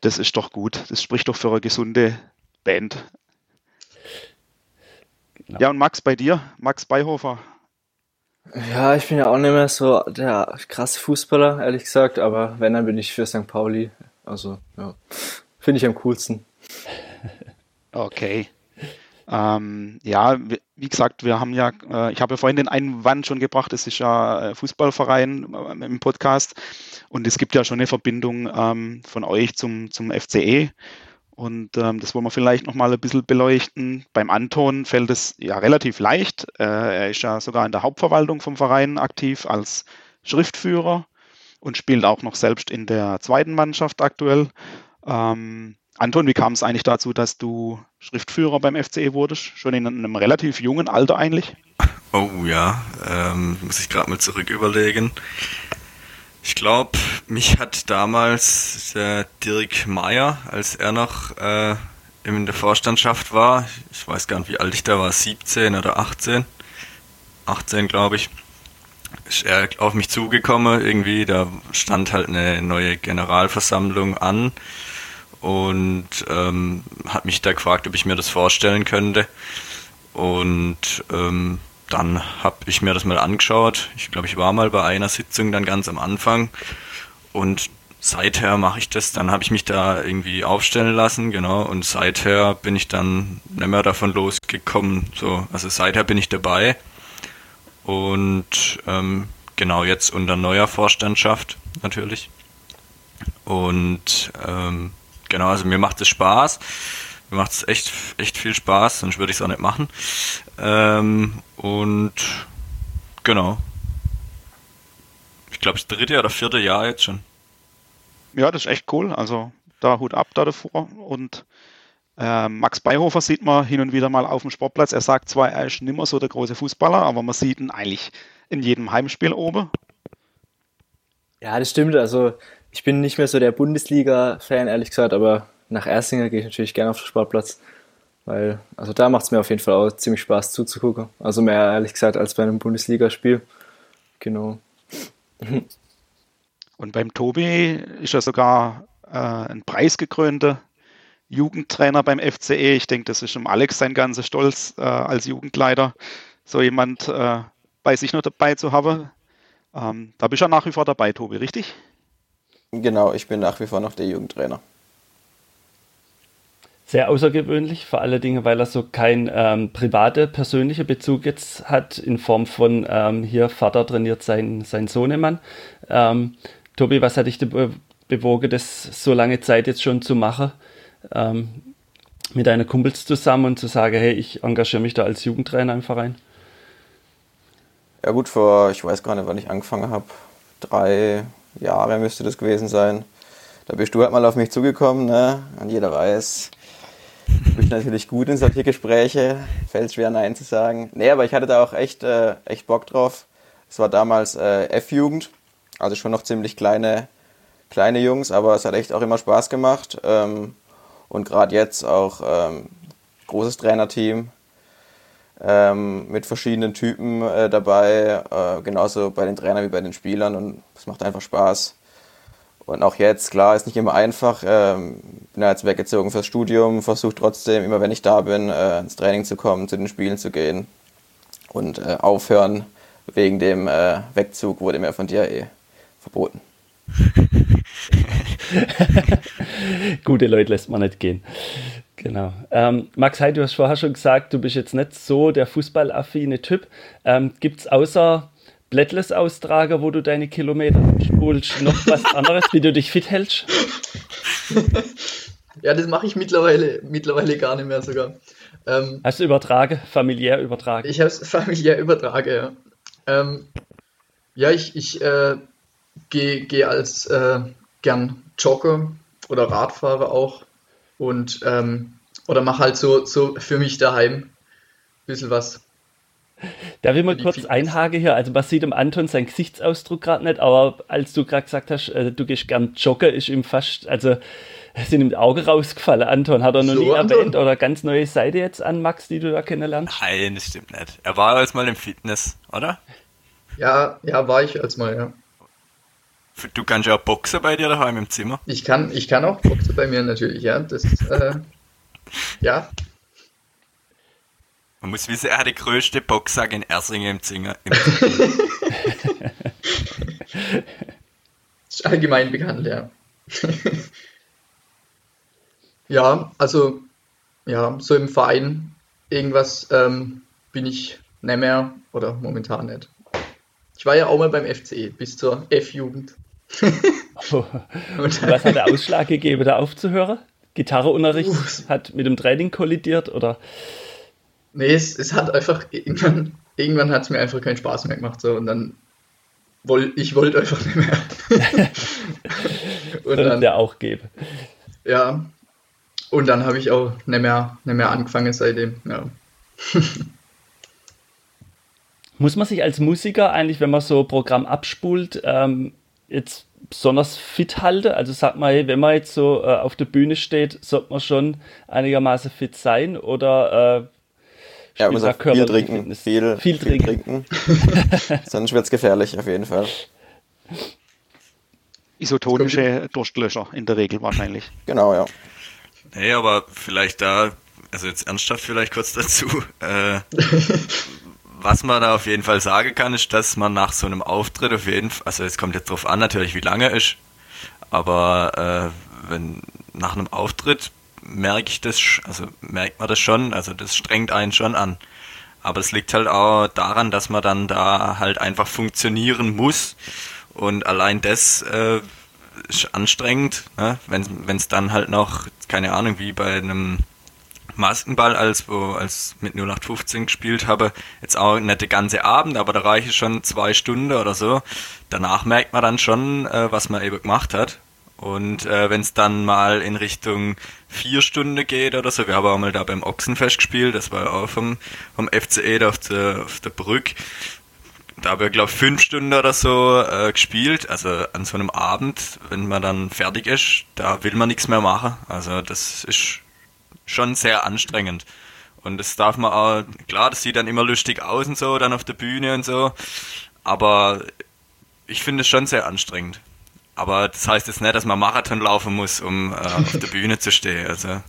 Das ist doch gut. Das spricht doch für eine gesunde Band. Genau. Ja, und Max, bei dir? Max Beihofer. Ja, ich bin ja auch nicht mehr so der krasse Fußballer, ehrlich gesagt, aber wenn, dann bin ich für St. Pauli. Also, ja, finde ich am coolsten. Okay. Ähm, ja, wie gesagt, wir haben ja, äh, ich habe ja vorhin den Einwand schon gebracht, es ist ja äh, Fußballverein äh, im Podcast und es gibt ja schon eine Verbindung ähm, von euch zum, zum FCE. Und ähm, das wollen wir vielleicht nochmal ein bisschen beleuchten. Beim Anton fällt es ja relativ leicht. Äh, er ist ja sogar in der Hauptverwaltung vom Verein aktiv als Schriftführer und spielt auch noch selbst in der zweiten Mannschaft aktuell. Ähm, Anton, wie kam es eigentlich dazu, dass du Schriftführer beim FCE wurdest? Schon in einem relativ jungen Alter eigentlich? Oh ja, ähm, muss ich gerade mal zurück überlegen. Ich glaube, mich hat damals der Dirk Meyer, als er noch äh, in der Vorstandschaft war, ich weiß gar nicht, wie alt ich da war, 17 oder 18, 18 glaube ich, ist er auf mich zugekommen irgendwie, da stand halt eine neue Generalversammlung an und ähm, hat mich da gefragt, ob ich mir das vorstellen könnte und ähm, dann habe ich mir das mal angeschaut. Ich glaube, ich war mal bei einer Sitzung dann ganz am Anfang und seither mache ich das. Dann habe ich mich da irgendwie aufstellen lassen, genau. Und seither bin ich dann nicht mehr davon losgekommen. So, also seither bin ich dabei und ähm, genau jetzt unter neuer Vorstandschaft natürlich. Und ähm, genau, also mir macht es Spaß. Mir macht es echt, echt viel Spaß, sonst würde ich es auch nicht machen. Ähm, und genau. Ich glaube, das dritte oder vierte Jahr jetzt schon. Ja, das ist echt cool. Also da Hut ab da davor. Und äh, Max Beihofer sieht man hin und wieder mal auf dem Sportplatz. Er sagt zwar, er ist nicht mehr so der große Fußballer, aber man sieht ihn eigentlich in jedem Heimspiel oben. Ja, das stimmt. Also ich bin nicht mehr so der Bundesliga-Fan, ehrlich gesagt, aber nach Ersinger gehe ich natürlich gerne auf den Sportplatz, weil also da macht es mir auf jeden Fall auch ziemlich Spaß zuzugucken. Also mehr ehrlich gesagt als bei einem Bundesligaspiel. Genau. Und beim Tobi ist er sogar äh, ein preisgekrönter Jugendtrainer beim FCE. Ich denke, das ist um Alex sein ganzer Stolz äh, als Jugendleiter, so jemand äh, bei sich noch dabei zu haben. Ähm, da bist du ja nach wie vor dabei, Tobi, richtig? Genau, ich bin nach wie vor noch der Jugendtrainer sehr außergewöhnlich, vor allen Dingen, weil er so keinen ähm, private, persönliche Bezug jetzt hat, in Form von ähm, hier Vater trainiert sein, sein Sohnemann. Ähm, Tobi, was hat dich be bewogen, das so lange Zeit jetzt schon zu machen? Ähm, mit deinen Kumpels zusammen und zu sagen, hey, ich engagiere mich da als Jugendtrainer im Verein? Ja gut, vor, ich weiß gar nicht, wann ich angefangen habe, drei Jahre müsste das gewesen sein. Da bist du halt mal auf mich zugekommen, ne? Und jeder weiß, Du bist natürlich gut in solche Gespräche, fällt schwer Nein zu sagen. Nee, aber ich hatte da auch echt, äh, echt Bock drauf. Es war damals äh, F-Jugend, also schon noch ziemlich kleine, kleine Jungs, aber es hat echt auch immer Spaß gemacht. Ähm, und gerade jetzt auch ähm, großes Trainerteam ähm, mit verschiedenen Typen äh, dabei, äh, genauso bei den Trainern wie bei den Spielern und es macht einfach Spaß. Und auch jetzt, klar, ist nicht immer einfach. Ähm, bin ja jetzt weggezogen fürs Studium, versuche trotzdem, immer wenn ich da bin, äh, ins Training zu kommen, zu den Spielen zu gehen. Und äh, aufhören wegen dem äh, Wegzug wurde mir von dir eh verboten. <laughs> Gute Leute lässt man nicht gehen. Genau. Ähm, Max Heid, du hast vorher schon gesagt, du bist jetzt nicht so der fußballaffine Typ. Ähm, Gibt es außer Blättless-Austrager, wo du deine Kilometer spulst, noch was anderes, wie du dich fit hältst? <laughs> ja, das mache ich mittlerweile, mittlerweile gar nicht mehr sogar. Ähm, Hast du übertragen, familiär übertragen? Ich habe es familiär übertragen, ja. Ähm, ja, ich, ich äh, gehe geh als äh, gern Jogger oder Radfahrer auch und ähm, oder mache halt so, so für mich daheim ein bisschen was. Darf ich mal kurz einhaken hier? Also man sieht im Anton seinen Gesichtsausdruck gerade nicht, aber als du gerade gesagt hast, äh, du gehst gern joggen, ist ihm fast, also sind im Auge rausgefallen. Anton, hat er noch so, nie Anton? erwähnt oder ganz neue Seite jetzt an Max, die du da kennenlernst? Nein, das stimmt nicht. Er war als mal im Fitness, oder? Ja, ja, war ich als mal, ja. Du kannst ja auch Boxen bei dir daheim im Zimmer. Ich kann, ich kann auch Boxen bei mir natürlich, ja. Das, äh, ja. Man muss wissen, er hat die größte Boxsack in Ersingen im Zimmer. Im das <laughs> ist allgemein bekannt, ja. <laughs> ja, also, ja, so im Verein irgendwas ähm, bin ich nicht mehr oder momentan nicht. Ich war ja auch mal beim FCE bis zur F-Jugend. <laughs> oh. was hat der Ausschlag gegeben, da aufzuhören? Gitarreunterricht uh. hat mit dem Training kollidiert oder? Nee, es, es hat einfach irgendwann, irgendwann hat es mir einfach keinen Spaß mehr gemacht so und dann wollte ich wollte einfach nicht mehr. <laughs> und dann der auch geben. Ja. Und dann habe ich auch nicht mehr, nicht mehr angefangen seitdem. Ja. <laughs> Muss man sich als Musiker eigentlich, wenn man so ein Programm abspult, ähm, jetzt besonders fit halten? Also sag mal, wenn man jetzt so äh, auf der Bühne steht, sollte man schon einigermaßen fit sein oder äh, ja, muss viel trinken, viel, viel, viel trinken. trinken. <laughs> Sonst wird es gefährlich, auf jeden Fall. Isotonische Durstlöscher in der Regel wahrscheinlich. Genau, ja. Nee, aber vielleicht da, also jetzt ernsthaft vielleicht kurz dazu. Äh, <laughs> was man da auf jeden Fall sagen kann, ist, dass man nach so einem Auftritt auf jeden Fall, also es kommt jetzt drauf an natürlich, wie lange ist, aber äh, wenn nach einem Auftritt merke ich das, also merkt man das schon, also das strengt einen schon an. Aber es liegt halt auch daran, dass man dann da halt einfach funktionieren muss und allein das äh, ist anstrengend, ne? wenn es dann halt noch, keine Ahnung, wie bei einem Maskenball als, als mit 0815 gespielt habe, jetzt auch nicht der ganze Abend, aber da reiche schon zwei Stunden oder so. Danach merkt man dann schon, äh, was man eben gemacht hat. Und äh, wenn es dann mal in Richtung vier Stunden geht oder so, wir haben auch mal da beim Ochsenfest gespielt, das war auch vom, vom FCE auf der, auf der Brücke. Da haben wir, glaube ich, fünf Stunden oder so äh, gespielt. Also an so einem Abend, wenn man dann fertig ist, da will man nichts mehr machen. Also das ist schon sehr anstrengend. Und das darf man auch, klar, das sieht dann immer lustig aus und so, dann auf der Bühne und so. Aber ich finde es schon sehr anstrengend. Aber das heißt jetzt nicht, dass man Marathon laufen muss, um äh, auf der <laughs> Bühne zu stehen. Also.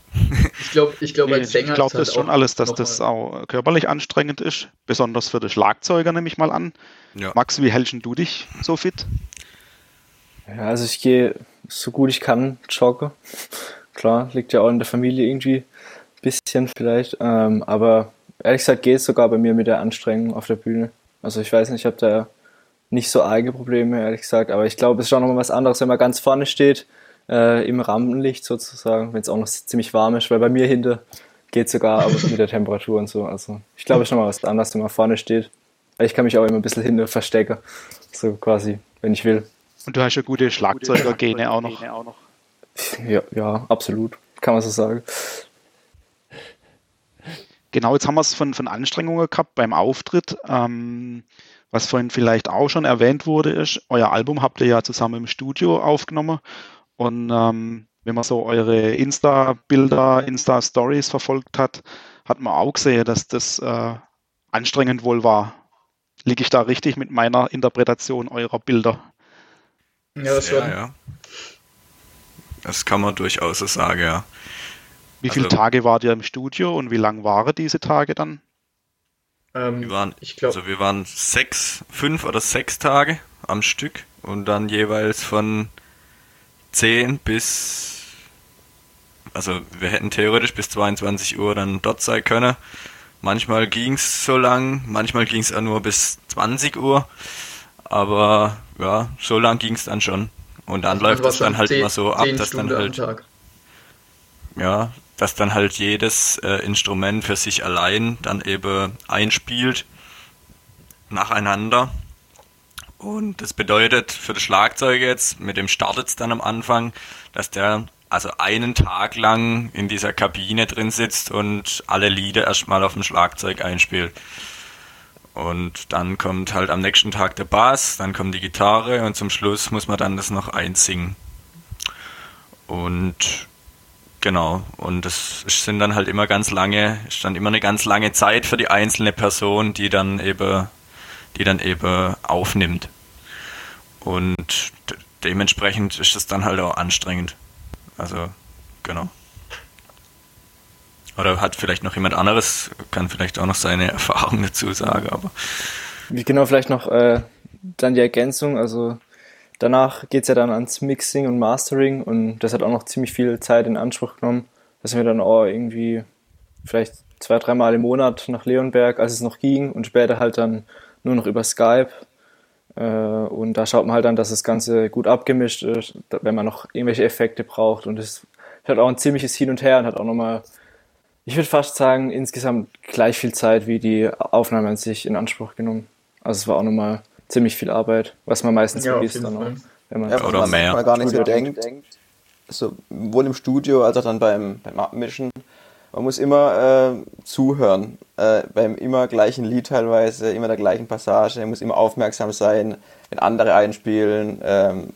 Ich glaube, ich glaube, als Sänger. Ich glaube das halt schon alles, dass das auch körperlich anstrengend ist. Besonders für den Schlagzeuger, nehme ich mal an. Ja. Max, wie hältst du dich so fit? Ja, also ich gehe so gut ich kann joggen. Klar, liegt ja auch in der Familie irgendwie ein bisschen vielleicht. Ähm, aber ehrlich gesagt geht es sogar bei mir mit der Anstrengung auf der Bühne. Also ich weiß nicht, ich habe da nicht so eigene Probleme, ehrlich gesagt. Aber ich glaube, es ist schon nochmal was anderes, wenn man ganz vorne steht, äh, im Rampenlicht sozusagen, wenn es auch noch ziemlich warm ist, weil bei mir hinter geht sogar aber mit der Temperatur und so. Also ich glaube, es ist nochmal was anderes, wenn man vorne steht. Ich kann mich auch immer ein bisschen hinter verstecken, so quasi, wenn ich will. Und du hast ja gute Schlagzeugergene auch noch. Ja, ja, absolut. Kann man so sagen. Genau, jetzt haben wir es von, von Anstrengungen gehabt beim Auftritt. Ähm, was vorhin vielleicht auch schon erwähnt wurde, ist, euer Album habt ihr ja zusammen im Studio aufgenommen. Und ähm, wenn man so eure Insta-Bilder, Insta-Stories verfolgt hat, hat man auch gesehen, dass das äh, anstrengend wohl war. Liege ich da richtig mit meiner Interpretation eurer Bilder? Ja, das ja, ja. Das kann man durchaus so sagen, ja. Wie viele also, Tage wart ihr im Studio und wie lang waren diese Tage dann? Ähm, wir waren, ich glaub, also wir waren sechs, fünf oder sechs Tage am Stück und dann jeweils von zehn bis, also wir hätten theoretisch bis 22 Uhr dann dort sein können. Manchmal ging es so lang, manchmal ging es auch nur bis 20 Uhr, aber ja, so lang ging es dann schon. Und dann also läuft es dann halt 10, immer so ab, dass dann halt. ja, dass dann halt jedes äh, Instrument für sich allein dann eben einspielt nacheinander. Und das bedeutet für das Schlagzeug jetzt, mit dem startet es dann am Anfang, dass der also einen Tag lang in dieser Kabine drin sitzt und alle Lieder erstmal auf dem Schlagzeug einspielt. Und dann kommt halt am nächsten Tag der Bass, dann kommt die Gitarre und zum Schluss muss man dann das noch einsingen. Und genau, und das sind dann halt immer ganz lange, ist dann immer eine ganz lange Zeit für die einzelne Person, die dann eben, die dann eben aufnimmt. Und dementsprechend ist es dann halt auch anstrengend. Also, genau. Oder hat vielleicht noch jemand anderes, kann vielleicht auch noch seine <laughs> Erfahrung dazu sagen, aber. Genau, vielleicht noch äh, dann die Ergänzung. Also danach geht es ja dann ans Mixing und Mastering und das hat auch noch ziemlich viel Zeit in Anspruch genommen. Da sind wir dann auch irgendwie vielleicht zwei, dreimal im Monat nach Leonberg, als es noch ging und später halt dann nur noch über Skype. Äh, und da schaut man halt dann, dass das Ganze gut abgemischt ist, wenn man noch irgendwelche Effekte braucht. Und es hat auch ein ziemliches Hin und Her und hat auch nochmal ich würde fast sagen, insgesamt gleich viel Zeit wie die Aufnahme an sich in Anspruch genommen. Also es war auch nochmal ziemlich viel Arbeit, was man meistens ja, vergisst dann auch. Wenn man ja, oder mehr. man gar nicht so denkt. denkt. sowohl im Studio als auch dann beim, beim Abmischen. Man muss immer äh, zuhören, äh, beim immer gleichen Lied teilweise, immer der gleichen Passage, man muss immer aufmerksam sein, wenn andere einspielen. Ähm,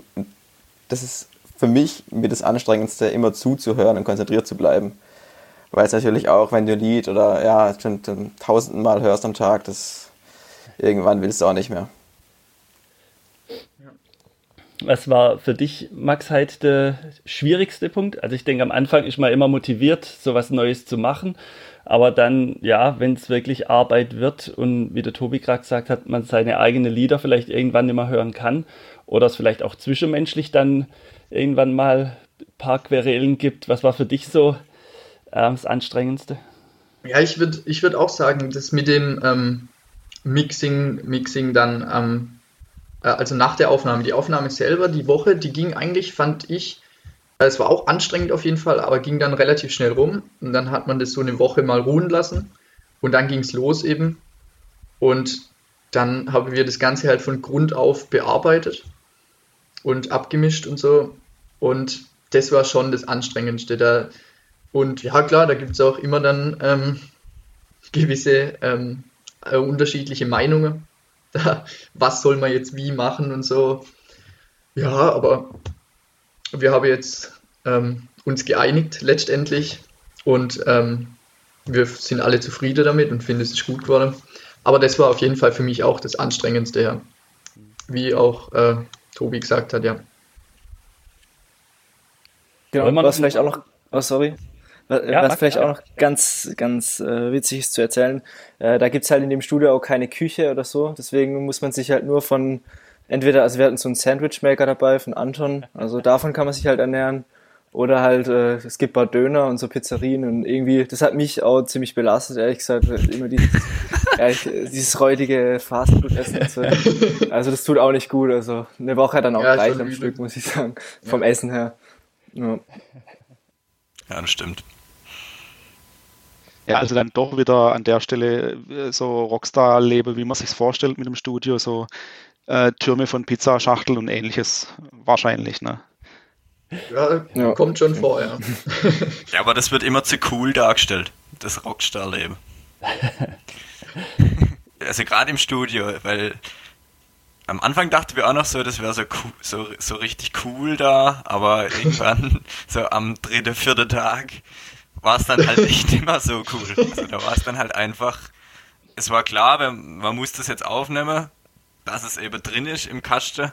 das ist für mich mit das Anstrengendste, immer zuzuhören und konzentriert zu bleiben weil es natürlich auch, wenn du ein Lied oder ja, schon tausendmal hörst am Tag, das irgendwann willst du auch nicht mehr. Was war für dich, Max, halt der schwierigste Punkt? Also ich denke, am Anfang ist man immer motiviert, so was Neues zu machen. Aber dann, ja, wenn es wirklich Arbeit wird und wie der Tobi gerade gesagt hat, man seine eigenen Lieder vielleicht irgendwann nicht mehr hören kann oder es vielleicht auch zwischenmenschlich dann irgendwann mal ein paar Querelen gibt. Was war für dich so äh, das Anstrengendste? Ja, ich würde ich würd auch sagen, dass mit dem ähm, Mixing, Mixing dann, ähm, äh, also nach der Aufnahme, die Aufnahme selber, die Woche, die ging eigentlich, fand ich, äh, es war auch anstrengend auf jeden Fall, aber ging dann relativ schnell rum. Und dann hat man das so eine Woche mal ruhen lassen. Und dann ging es los eben. Und dann haben wir das Ganze halt von Grund auf bearbeitet und abgemischt und so. Und das war schon das Anstrengendste. Da, und ja, klar, da gibt es auch immer dann ähm, gewisse ähm, äh, unterschiedliche Meinungen. <laughs> Da, was soll man jetzt wie machen und so. Ja, aber wir haben jetzt ähm, uns geeinigt letztendlich und ähm, wir sind alle zufrieden damit und finden es ist gut geworden. Aber das war auf jeden Fall für mich auch das Anstrengendste, ja. Wie auch äh, Tobi gesagt hat, ja. Genau, was vielleicht auch noch, oh sorry, was, ja, was vielleicht auch noch ganz, ganz äh, witzig ist zu erzählen, äh, da gibt's halt in dem Studio auch keine Küche oder so, deswegen muss man sich halt nur von, entweder, also wir hatten so einen Sandwichmaker dabei von Anton, also davon kann man sich halt ernähren, oder halt, äh, es gibt paar Döner und so Pizzerien und irgendwie, das hat mich auch ziemlich belastet, ehrlich gesagt, immer dieses, <laughs> ehrlich, dieses räudige Fastfood-Essen. So. Also das tut auch nicht gut, also eine Woche dann auch ja, gleich am Stück, muss ich sagen, vom ja. Essen her. Ja. ja, das stimmt. Ja, also dann doch wieder an der Stelle äh, so Rockstar-Leben, wie man sich vorstellt mit dem Studio, so äh, Türme von Pizzaschachteln und ähnliches wahrscheinlich, ne? Ja, ja. kommt schon vor, ja. <laughs> ja, aber das wird immer zu cool dargestellt, das Rockstar-Leben. <laughs> also gerade im Studio, weil am Anfang dachten wir auch noch so, das wäre so, cool, so, so richtig cool da, aber irgendwann, <laughs> so am dritten, vierten Tag, war es dann halt nicht <laughs> immer so cool. Also da war es dann halt einfach, es war klar, man muss das jetzt aufnehmen, dass es eben drin ist im Kasten.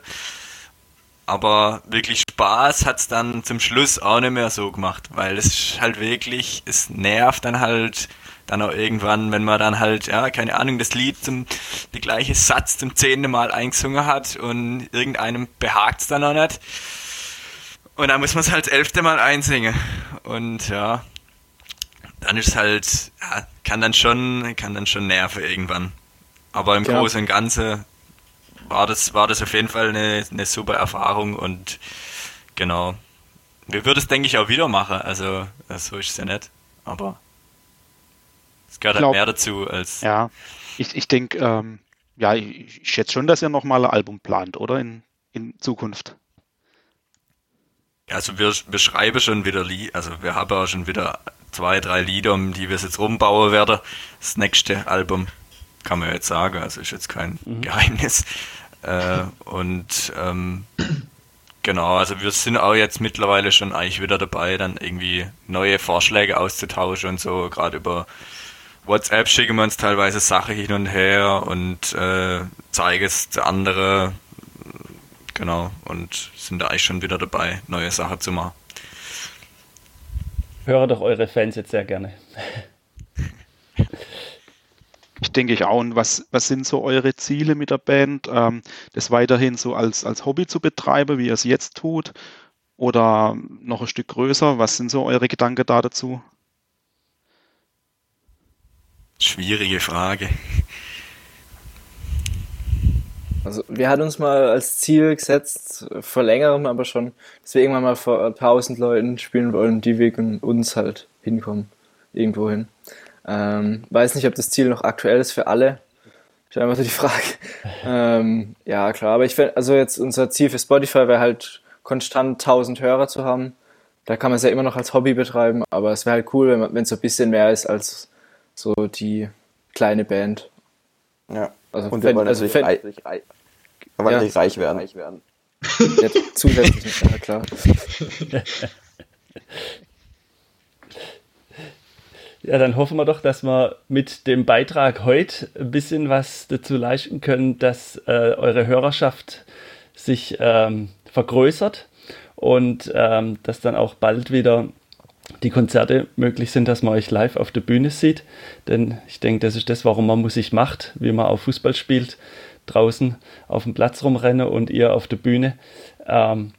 Aber wirklich Spaß hat es dann zum Schluss auch nicht mehr so gemacht, weil es ist halt wirklich, es nervt dann halt dann auch irgendwann, wenn man dann halt, ja, keine Ahnung, das Lied zum, die gleiche Satz zum zehnten Mal eingesungen hat und irgendeinem behagt es dann auch nicht. Und dann muss man es halt elfte Mal einsingen. Und ja, dann ist halt, ja, kann dann schon, kann dann schon nerven irgendwann. Aber im ja. Großen und Ganzen war das, war das auf jeden Fall eine, eine super Erfahrung und genau. wir würden es, denke ich, auch wieder machen. Also, so ist es ja nicht. Aber es gehört halt mehr dazu als. Ja, ich, ich denke, ähm, ja, ich, ich schätze schon, dass ihr nochmal ein Album plant, oder? In, in Zukunft. Also wir, wir schreiben schon wieder Lieder, also wir haben auch schon wieder zwei, drei Lieder, um die wir jetzt rumbauen werden. Das nächste Album kann man jetzt sagen, also ist jetzt kein mhm. Geheimnis. Äh, und ähm, genau, also wir sind auch jetzt mittlerweile schon eigentlich wieder dabei, dann irgendwie neue Vorschläge auszutauschen und so, gerade über WhatsApp schicken wir uns teilweise Sachen hin und her und äh, zeigen es zu anderen. Genau, und sind da eigentlich schon wieder dabei, neue Sachen zu machen. Höre doch eure Fans jetzt sehr gerne. Ich denke ich auch. Und was, was sind so eure Ziele mit der Band? Ähm, das weiterhin so als, als Hobby zu betreiben, wie ihr es jetzt tut? Oder noch ein Stück größer? Was sind so eure Gedanken da dazu? Schwierige Frage. Also wir hatten uns mal als Ziel gesetzt, vor längerem aber schon, dass wir irgendwann mal vor tausend Leuten spielen wollen, die wegen uns halt hinkommen, irgendwo hin. Ähm, weiß nicht, ob das Ziel noch aktuell ist für alle. Ist einfach so die Frage. <laughs> ähm, ja, klar, aber ich finde, also jetzt unser Ziel für Spotify wäre halt konstant 1000 Hörer zu haben. Da kann man es ja immer noch als Hobby betreiben, aber es wäre halt cool, wenn es so ein bisschen mehr ist als so die kleine Band. Ja. Also und wir wollen also natürlich, reich, reich, wir wollen ja, reich werden. Reich werden. Ja, zusätzlich, ja klar. <laughs> Ja, dann hoffen wir doch, dass wir mit dem Beitrag heute ein bisschen was dazu leisten können, dass äh, eure Hörerschaft sich ähm, vergrößert und ähm, dass dann auch bald wieder die Konzerte möglich sind, dass man euch live auf der Bühne sieht. Denn ich denke, das ist das, warum man Musik macht, wie man auch Fußball spielt, draußen auf dem Platz rumrennen und ihr auf der Bühne. Ähm,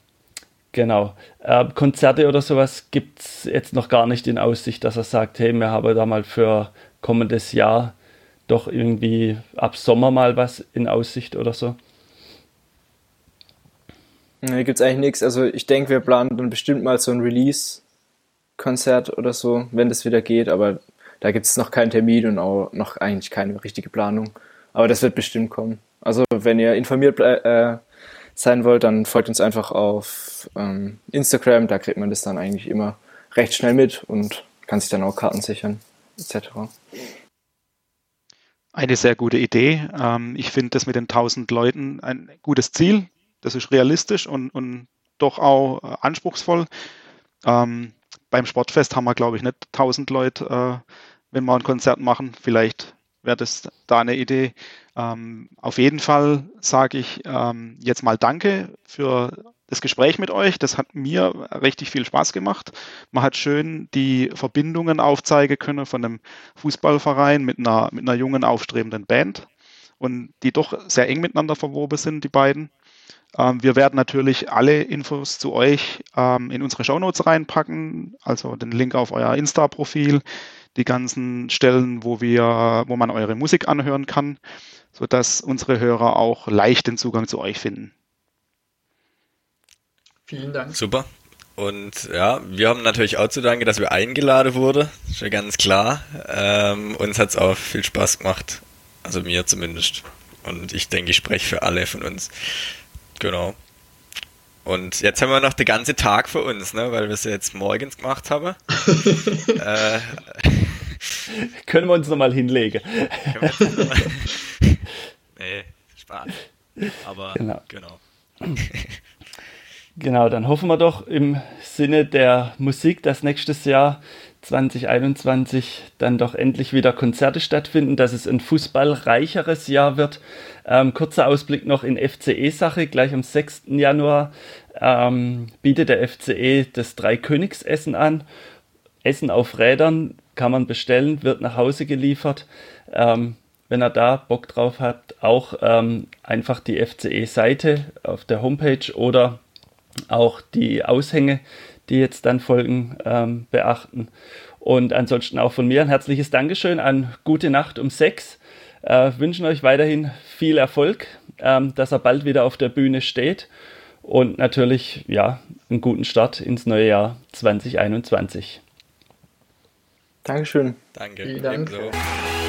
genau. Äh, Konzerte oder sowas gibt es jetzt noch gar nicht in Aussicht, dass er sagt, hey, wir haben da mal für kommendes Jahr doch irgendwie ab Sommer mal was in Aussicht oder so. Nee, gibt es eigentlich nichts. Also ich denke, wir planen dann bestimmt mal so ein Release Konzert oder so, wenn das wieder geht, aber da gibt es noch keinen Termin und auch noch eigentlich keine richtige Planung. Aber das wird bestimmt kommen. Also wenn ihr informiert äh, sein wollt, dann folgt uns einfach auf ähm, Instagram, da kriegt man das dann eigentlich immer recht schnell mit und kann sich dann auch Karten sichern, etc. Eine sehr gute Idee. Ähm, ich finde das mit den 1000 Leuten ein gutes Ziel. Das ist realistisch und, und doch auch äh, anspruchsvoll. Ähm, beim Sportfest haben wir, glaube ich, nicht 1000 Leute, äh, wenn wir ein Konzert machen. Vielleicht wäre das da eine Idee. Ähm, auf jeden Fall sage ich ähm, jetzt mal Danke für das Gespräch mit euch. Das hat mir richtig viel Spaß gemacht. Man hat schön die Verbindungen aufzeigen können von einem Fußballverein mit einer, mit einer jungen, aufstrebenden Band und die doch sehr eng miteinander verwoben sind, die beiden. Ähm, wir werden natürlich alle Infos zu euch ähm, in unsere Shownotes reinpacken, also den Link auf euer Insta-Profil, die ganzen Stellen, wo wir, wo man eure Musik anhören kann, sodass unsere Hörer auch leicht den Zugang zu euch finden. Vielen Dank. Super. Und ja, wir haben natürlich auch zu danken, dass wir eingeladen wurden. Ist ja ganz klar. Ähm, uns hat es auch viel Spaß gemacht. Also mir zumindest. Und ich denke, ich spreche für alle von uns. Genau. Und jetzt haben wir noch den ganzen Tag für uns, ne? weil wir es ja jetzt morgens gemacht haben. <laughs> äh, <laughs> Können wir uns nochmal hinlegen. noch mal <laughs> nee, Spaß. Aber genau. genau. Genau, dann hoffen wir doch im Sinne der Musik, dass nächstes Jahr 2021 dann doch endlich wieder Konzerte stattfinden, dass es ein fußballreicheres Jahr wird. Ähm, kurzer Ausblick noch in FCE-Sache. Gleich am 6. Januar ähm, bietet der FCE das Dreikönigsessen an. Essen auf Rädern kann man bestellen, wird nach Hause geliefert. Ähm, wenn ihr da Bock drauf habt, auch ähm, einfach die FCE-Seite auf der Homepage oder auch die Aushänge die jetzt dann folgen, ähm, beachten. Und ansonsten auch von mir ein herzliches Dankeschön an Gute Nacht um sechs. Äh, wünschen euch weiterhin viel Erfolg, ähm, dass er bald wieder auf der Bühne steht. und natürlich ja einen guten Start ins neue Jahr 2021. Dankeschön. Danke. Vielen Dank. Ebenso.